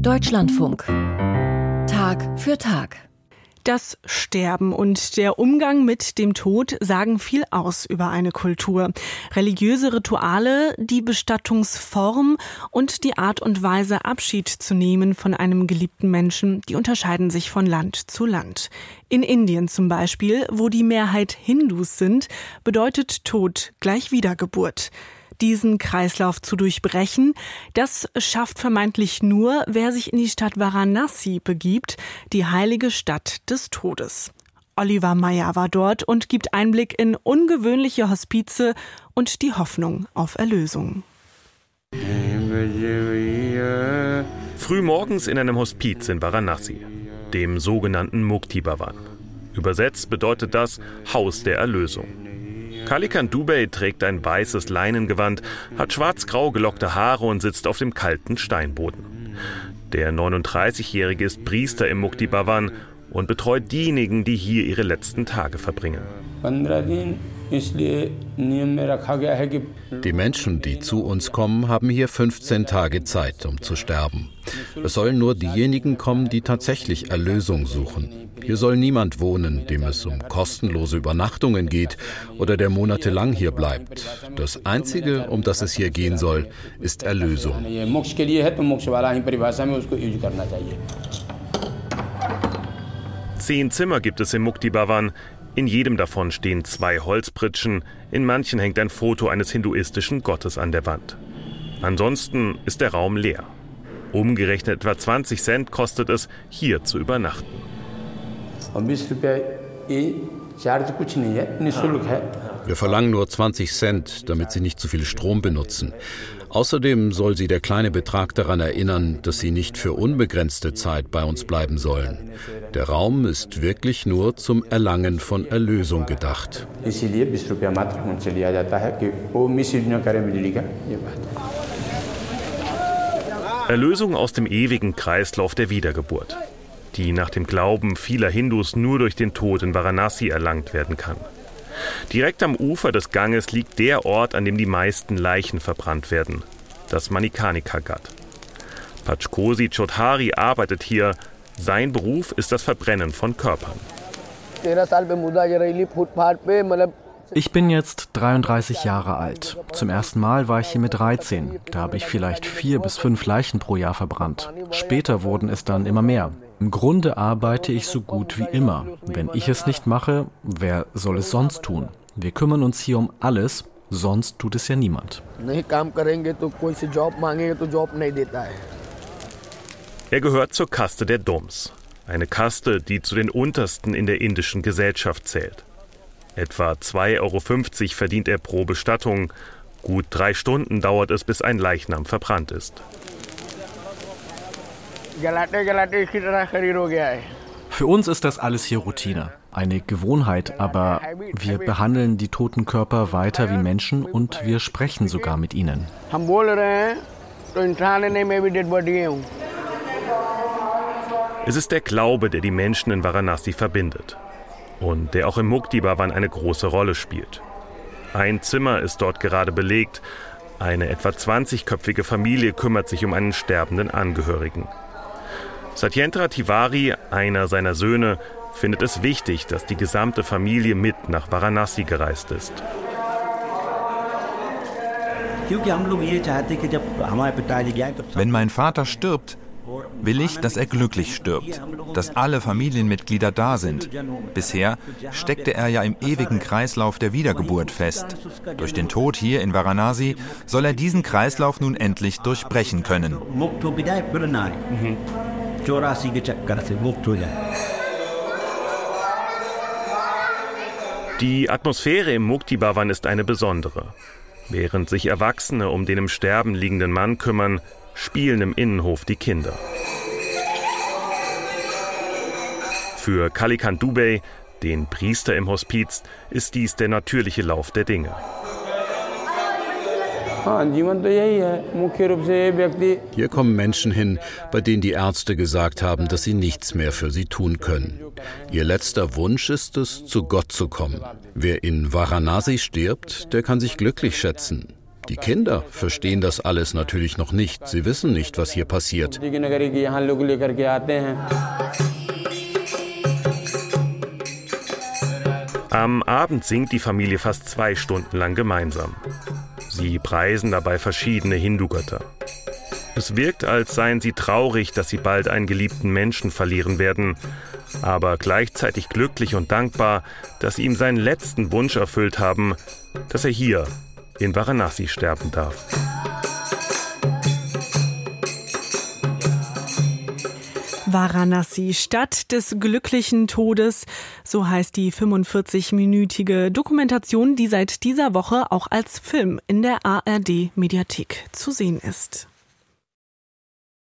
Deutschlandfunk. Tag für Tag. Das Sterben und der Umgang mit dem Tod sagen viel aus über eine Kultur. Religiöse Rituale, die Bestattungsform und die Art und Weise, Abschied zu nehmen von einem geliebten Menschen, die unterscheiden sich von Land zu Land. In Indien zum Beispiel, wo die Mehrheit Hindus sind, bedeutet Tod gleich Wiedergeburt diesen Kreislauf zu durchbrechen. Das schafft vermeintlich nur, wer sich in die Stadt Varanasi begibt, die heilige Stadt des Todes. Oliver Meyer war dort und gibt Einblick in ungewöhnliche Hospize und die Hoffnung auf Erlösung. Frühmorgens in einem Hospiz in Varanasi, dem sogenannten Mukti Bhavan. Übersetzt bedeutet das Haus der Erlösung. Kalikan Dubey trägt ein weißes Leinengewand, hat schwarz-grau gelockte Haare und sitzt auf dem kalten Steinboden. Der 39-Jährige ist Priester im Mukti Bhavan und betreut diejenigen, die hier ihre letzten Tage verbringen. Die Menschen, die zu uns kommen, haben hier 15 Tage Zeit, um zu sterben. Es sollen nur diejenigen kommen, die tatsächlich Erlösung suchen. Hier soll niemand wohnen, dem es um kostenlose Übernachtungen geht oder der monatelang hier bleibt. Das Einzige, um das es hier gehen soll, ist Erlösung. Zehn Zimmer gibt es im Mukti Bhavan. In jedem davon stehen zwei Holzpritschen, in manchen hängt ein Foto eines hinduistischen Gottes an der Wand. Ansonsten ist der Raum leer. Umgerechnet etwa 20 Cent kostet es, hier zu übernachten. Wir verlangen nur 20 Cent, damit Sie nicht zu viel Strom benutzen. Außerdem soll Sie der kleine Betrag daran erinnern, dass Sie nicht für unbegrenzte Zeit bei uns bleiben sollen. Der Raum ist wirklich nur zum Erlangen von Erlösung gedacht. Erlösung aus dem ewigen Kreislauf der Wiedergeburt die nach dem Glauben vieler Hindus nur durch den Tod in Varanasi erlangt werden kann. Direkt am Ufer des Ganges liegt der Ort, an dem die meisten Leichen verbrannt werden, das Manikanika Ghat. Pachkosi Chodhari arbeitet hier. Sein Beruf ist das Verbrennen von Körpern. Ich bin jetzt 33 Jahre alt. Zum ersten Mal war ich hier mit 13. Da habe ich vielleicht vier bis fünf Leichen pro Jahr verbrannt. Später wurden es dann immer mehr. Im Grunde arbeite ich so gut wie immer. Wenn ich es nicht mache, wer soll es sonst tun? Wir kümmern uns hier um alles, sonst tut es ja niemand. Er gehört zur Kaste der Doms, eine Kaste, die zu den untersten in der indischen Gesellschaft zählt. Etwa 2,50 Euro verdient er pro Bestattung. Gut drei Stunden dauert es, bis ein Leichnam verbrannt ist. Für uns ist das alles hier Routine, eine Gewohnheit, aber wir behandeln die toten Körper weiter wie Menschen und wir sprechen sogar mit ihnen. Es ist der Glaube, der die Menschen in Varanasi verbindet und der auch im Mukti Bhavan eine große Rolle spielt. Ein Zimmer ist dort gerade belegt. Eine etwa 20-köpfige Familie kümmert sich um einen sterbenden Angehörigen. Satyendra Tiwari, einer seiner Söhne, findet es wichtig, dass die gesamte Familie mit nach Varanasi gereist ist. Wenn mein Vater stirbt, will ich, dass er glücklich stirbt, dass alle Familienmitglieder da sind. Bisher steckte er ja im ewigen Kreislauf der Wiedergeburt fest. Durch den Tod hier in Varanasi soll er diesen Kreislauf nun endlich durchbrechen können. Die Atmosphäre im Mukti Bhavan ist eine besondere. Während sich Erwachsene um den im Sterben liegenden Mann kümmern, spielen im Innenhof die Kinder. Für Kalikan Dubey, den Priester im Hospiz, ist dies der natürliche Lauf der Dinge. Hier kommen Menschen hin, bei denen die Ärzte gesagt haben, dass sie nichts mehr für sie tun können. Ihr letzter Wunsch ist es, zu Gott zu kommen. Wer in Varanasi stirbt, der kann sich glücklich schätzen. Die Kinder verstehen das alles natürlich noch nicht. Sie wissen nicht, was hier passiert. Am Abend singt die Familie fast zwei Stunden lang gemeinsam. Sie preisen dabei verschiedene Hindu-Götter. Es wirkt, als seien sie traurig, dass sie bald einen geliebten Menschen verlieren werden, aber gleichzeitig glücklich und dankbar, dass sie ihm seinen letzten Wunsch erfüllt haben, dass er hier in Varanasi sterben darf. Varanasi, Stadt des glücklichen Todes, so heißt die 45-minütige Dokumentation, die seit dieser Woche auch als Film in der ARD Mediathek zu sehen ist.